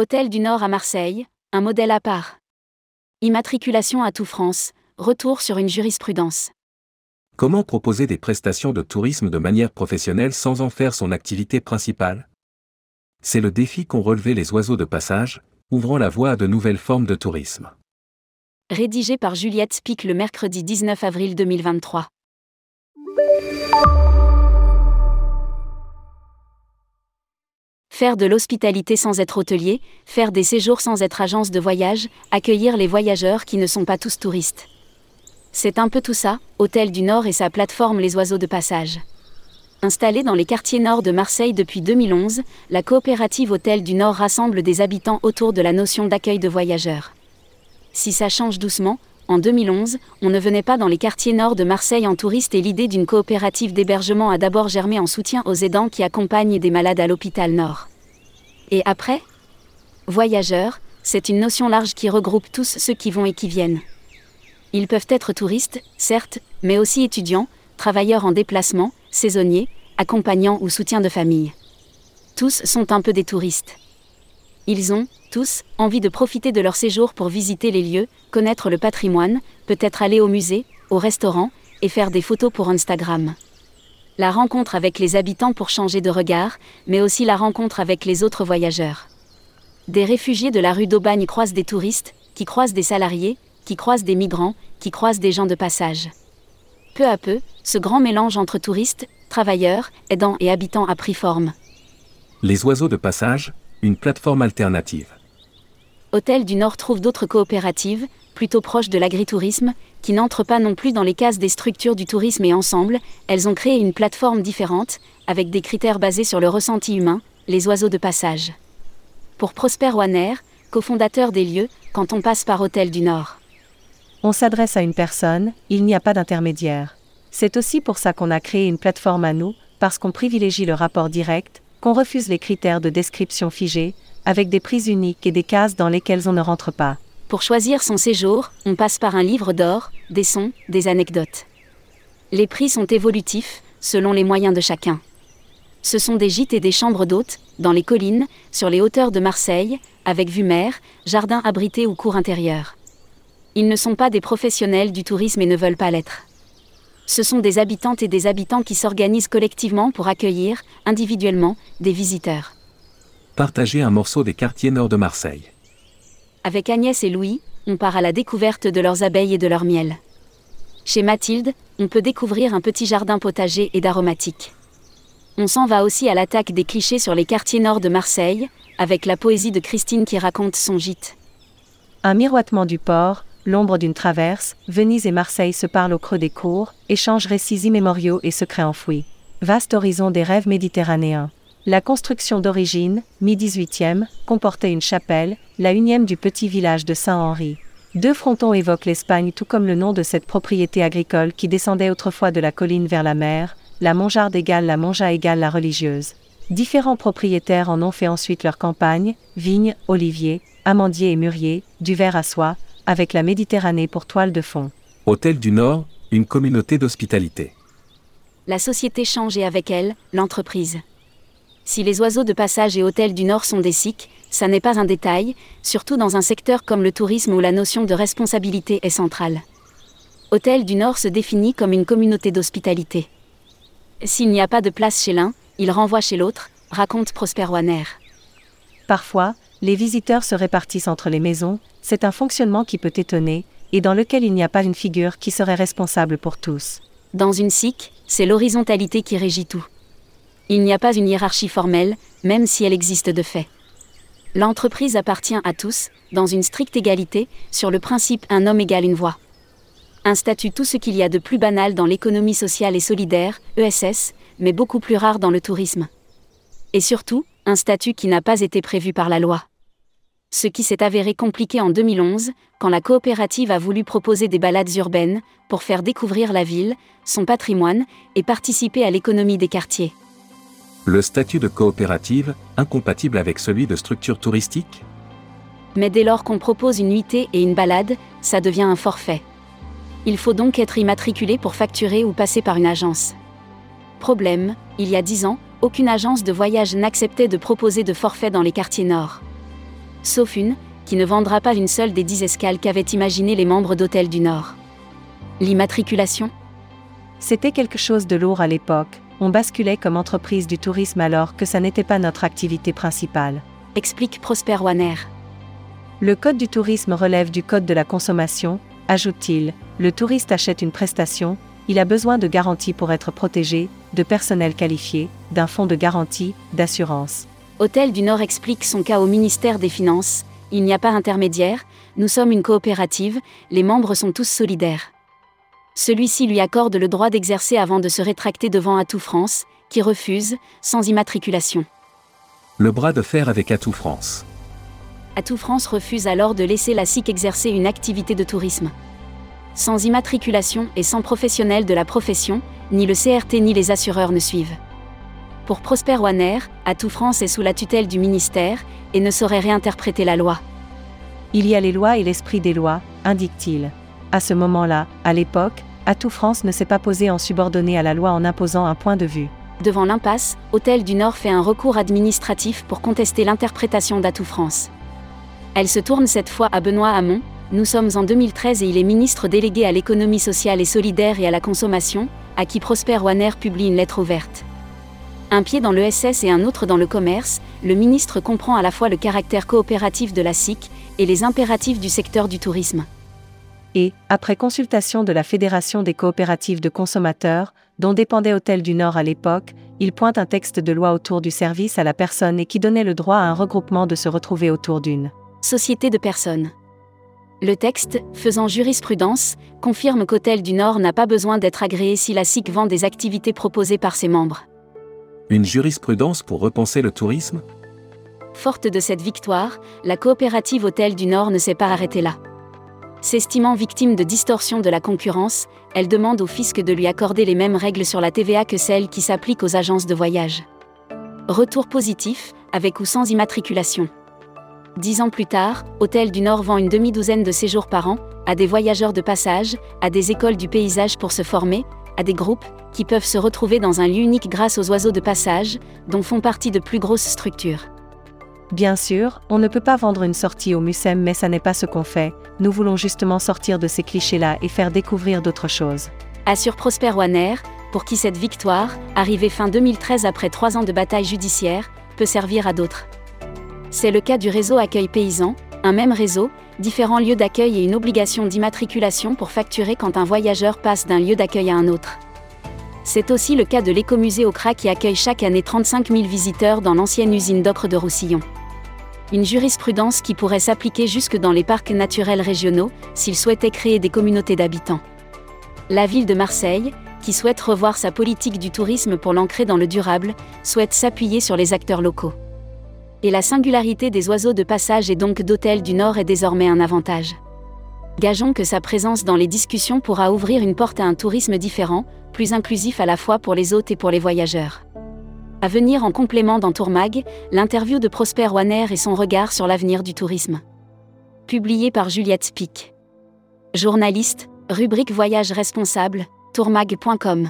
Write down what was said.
Hôtel du Nord à Marseille, un modèle à part. Immatriculation à tout France, retour sur une jurisprudence. Comment proposer des prestations de tourisme de manière professionnelle sans en faire son activité principale? C'est le défi qu'ont relevé les oiseaux de passage, ouvrant la voie à de nouvelles formes de tourisme. Rédigé par Juliette Spic le mercredi 19 avril 2023. Faire de l'hospitalité sans être hôtelier, faire des séjours sans être agence de voyage, accueillir les voyageurs qui ne sont pas tous touristes. C'est un peu tout ça, Hôtel du Nord et sa plateforme Les Oiseaux de Passage. Installée dans les quartiers nord de Marseille depuis 2011, la coopérative Hôtel du Nord rassemble des habitants autour de la notion d'accueil de voyageurs. Si ça change doucement, en 2011, on ne venait pas dans les quartiers nord de Marseille en touriste et l'idée d'une coopérative d'hébergement a d'abord germé en soutien aux aidants qui accompagnent des malades à l'hôpital nord. Et après Voyageurs, c'est une notion large qui regroupe tous ceux qui vont et qui viennent. Ils peuvent être touristes, certes, mais aussi étudiants, travailleurs en déplacement, saisonniers, accompagnants ou soutiens de famille. Tous sont un peu des touristes. Ils ont, tous, envie de profiter de leur séjour pour visiter les lieux, connaître le patrimoine, peut-être aller au musée, au restaurant, et faire des photos pour Instagram. La rencontre avec les habitants pour changer de regard, mais aussi la rencontre avec les autres voyageurs. Des réfugiés de la rue d'Aubagne croisent des touristes, qui croisent des salariés, qui croisent des migrants, qui croisent des gens de passage. Peu à peu, ce grand mélange entre touristes, travailleurs, aidants et habitants a pris forme. Les oiseaux de passage, une plateforme alternative. Hôtel du Nord trouve d'autres coopératives, plutôt proches de l'agritourisme, qui n'entrent pas non plus dans les cases des structures du tourisme et ensemble, elles ont créé une plateforme différente, avec des critères basés sur le ressenti humain, les oiseaux de passage. Pour Prosper Wanner, cofondateur des lieux, quand on passe par Hôtel du Nord. On s'adresse à une personne, il n'y a pas d'intermédiaire. C'est aussi pour ça qu'on a créé une plateforme à nous, parce qu'on privilégie le rapport direct, qu'on refuse les critères de description figés, avec des prises uniques et des cases dans lesquelles on ne rentre pas. Pour choisir son séjour, on passe par un livre d'or, des sons, des anecdotes. Les prix sont évolutifs, selon les moyens de chacun. Ce sont des gîtes et des chambres d'hôtes, dans les collines, sur les hauteurs de Marseille, avec vue mer, jardin abrité ou cours intérieur. Ils ne sont pas des professionnels du tourisme et ne veulent pas l'être. Ce sont des habitantes et des habitants qui s'organisent collectivement pour accueillir, individuellement, des visiteurs. Partager un morceau des quartiers nord de Marseille. Avec Agnès et Louis, on part à la découverte de leurs abeilles et de leur miel. Chez Mathilde, on peut découvrir un petit jardin potager et d'aromatiques. On s'en va aussi à l'attaque des clichés sur les quartiers nord de Marseille, avec la poésie de Christine qui raconte son gîte. Un miroitement du port, l'ombre d'une traverse, Venise et Marseille se parlent au creux des cours, échangent récits immémoriaux et secrets enfouis. Vaste horizon des rêves méditerranéens. La construction d'origine, mi-18e, comportait une chapelle, la unième du petit village de Saint-Henri. Deux frontons évoquent l'Espagne tout comme le nom de cette propriété agricole qui descendait autrefois de la colline vers la mer, la Monjarde égale la Monja égale la religieuse. Différents propriétaires en ont fait ensuite leur campagne, vignes, oliviers, amandiers et mûriers, du verre à soie, avec la Méditerranée pour toile de fond. Hôtel du Nord, une communauté d'hospitalité. La société change et avec elle, l'entreprise. Si les oiseaux de passage et hôtels du Nord sont des sikhs, ça n'est pas un détail, surtout dans un secteur comme le tourisme où la notion de responsabilité est centrale. Hôtel du Nord se définit comme une communauté d'hospitalité. S'il n'y a pas de place chez l'un, il renvoie chez l'autre, raconte Prosper Wanner. Parfois, les visiteurs se répartissent entre les maisons, c'est un fonctionnement qui peut étonner, et dans lequel il n'y a pas une figure qui serait responsable pour tous. Dans une SIC, c'est l'horizontalité qui régit tout. Il n'y a pas une hiérarchie formelle, même si elle existe de fait. L'entreprise appartient à tous, dans une stricte égalité, sur le principe un homme égale une voix. Un statut tout ce qu'il y a de plus banal dans l'économie sociale et solidaire, ESS, mais beaucoup plus rare dans le tourisme. Et surtout, un statut qui n'a pas été prévu par la loi. Ce qui s'est avéré compliqué en 2011, quand la coopérative a voulu proposer des balades urbaines, pour faire découvrir la ville, son patrimoine, et participer à l'économie des quartiers. Le statut de coopérative, incompatible avec celui de structure touristique? Mais dès lors qu'on propose une nuitée et une balade, ça devient un forfait. Il faut donc être immatriculé pour facturer ou passer par une agence. Problème, il y a dix ans, aucune agence de voyage n'acceptait de proposer de forfait dans les quartiers nord. sauf une, qui ne vendra pas une seule des dix escales qu'avaient imaginé les membres d'Hôtel du Nord. L'immatriculation? C'était quelque chose de lourd à l'époque, on basculait comme entreprise du tourisme alors que ça n'était pas notre activité principale. Explique Prosper Wanner. Le code du tourisme relève du code de la consommation, ajoute-t-il, le touriste achète une prestation, il a besoin de garanties pour être protégé, de personnel qualifié, d'un fonds de garantie, d'assurance. Hôtel du Nord explique son cas au ministère des Finances, il n'y a pas intermédiaire, nous sommes une coopérative, les membres sont tous solidaires. Celui-ci lui accorde le droit d'exercer avant de se rétracter devant Atout France, qui refuse, sans immatriculation. Le bras de fer avec Atout France. Atout France refuse alors de laisser la SIC exercer une activité de tourisme. Sans immatriculation et sans professionnel de la profession, ni le CRT ni les assureurs ne suivent. Pour Prosper Wanner, Atout France est sous la tutelle du ministère et ne saurait réinterpréter la loi. Il y a les lois et l'esprit des lois, indique-t-il. À ce moment-là, à l'époque, Atout France ne s'est pas posé en subordonné à la loi en imposant un point de vue. Devant l'impasse, Hôtel du Nord fait un recours administratif pour contester l'interprétation d'Atout France. Elle se tourne cette fois à Benoît Hamon, nous sommes en 2013 et il est ministre délégué à l'économie sociale et solidaire et à la consommation, à qui Prosper Wanner publie une lettre ouverte. Un pied dans le SS et un autre dans le commerce, le ministre comprend à la fois le caractère coopératif de la SIC et les impératifs du secteur du tourisme. Et, après consultation de la Fédération des coopératives de consommateurs, dont dépendait Hôtel du Nord à l'époque, il pointe un texte de loi autour du service à la personne et qui donnait le droit à un regroupement de se retrouver autour d'une Société de personnes. Le texte, faisant jurisprudence, confirme qu'Hôtel du Nord n'a pas besoin d'être agréé si la SIC vend des activités proposées par ses membres. Une jurisprudence pour repenser le tourisme? Forte de cette victoire, la coopérative Hôtel du Nord ne s'est pas arrêtée là. S'estimant victime de distorsion de la concurrence, elle demande au fisc de lui accorder les mêmes règles sur la TVA que celles qui s'appliquent aux agences de voyage. Retour positif, avec ou sans immatriculation. Dix ans plus tard, Hôtel du Nord vend une demi-douzaine de séjours par an, à des voyageurs de passage, à des écoles du paysage pour se former, à des groupes, qui peuvent se retrouver dans un lieu unique grâce aux oiseaux de passage, dont font partie de plus grosses structures. Bien sûr, on ne peut pas vendre une sortie au MUSEM mais ça n'est pas ce qu'on fait, nous voulons justement sortir de ces clichés-là et faire découvrir d'autres choses. Assure Prosper Wanner, pour qui cette victoire, arrivée fin 2013 après trois ans de bataille judiciaire, peut servir à d'autres. C'est le cas du réseau Accueil Paysan, un même réseau, différents lieux d'accueil et une obligation d'immatriculation pour facturer quand un voyageur passe d'un lieu d'accueil à un autre. C'est aussi le cas de l'écomusée CRA qui accueille chaque année 35 000 visiteurs dans l'ancienne usine d'ocre de Roussillon. Une jurisprudence qui pourrait s'appliquer jusque dans les parcs naturels régionaux, s'ils souhaitaient créer des communautés d'habitants. La ville de Marseille, qui souhaite revoir sa politique du tourisme pour l'ancrer dans le durable, souhaite s'appuyer sur les acteurs locaux. Et la singularité des oiseaux de passage et donc d'hôtel du Nord est désormais un avantage. Gageons que sa présence dans les discussions pourra ouvrir une porte à un tourisme différent, plus inclusif à la fois pour les hôtes et pour les voyageurs. À venir en complément dans Tourmag, l'interview de Prosper Wanner et son regard sur l'avenir du tourisme. Publié par Juliette Pic. Journaliste, rubrique Voyage responsable, tourmag.com.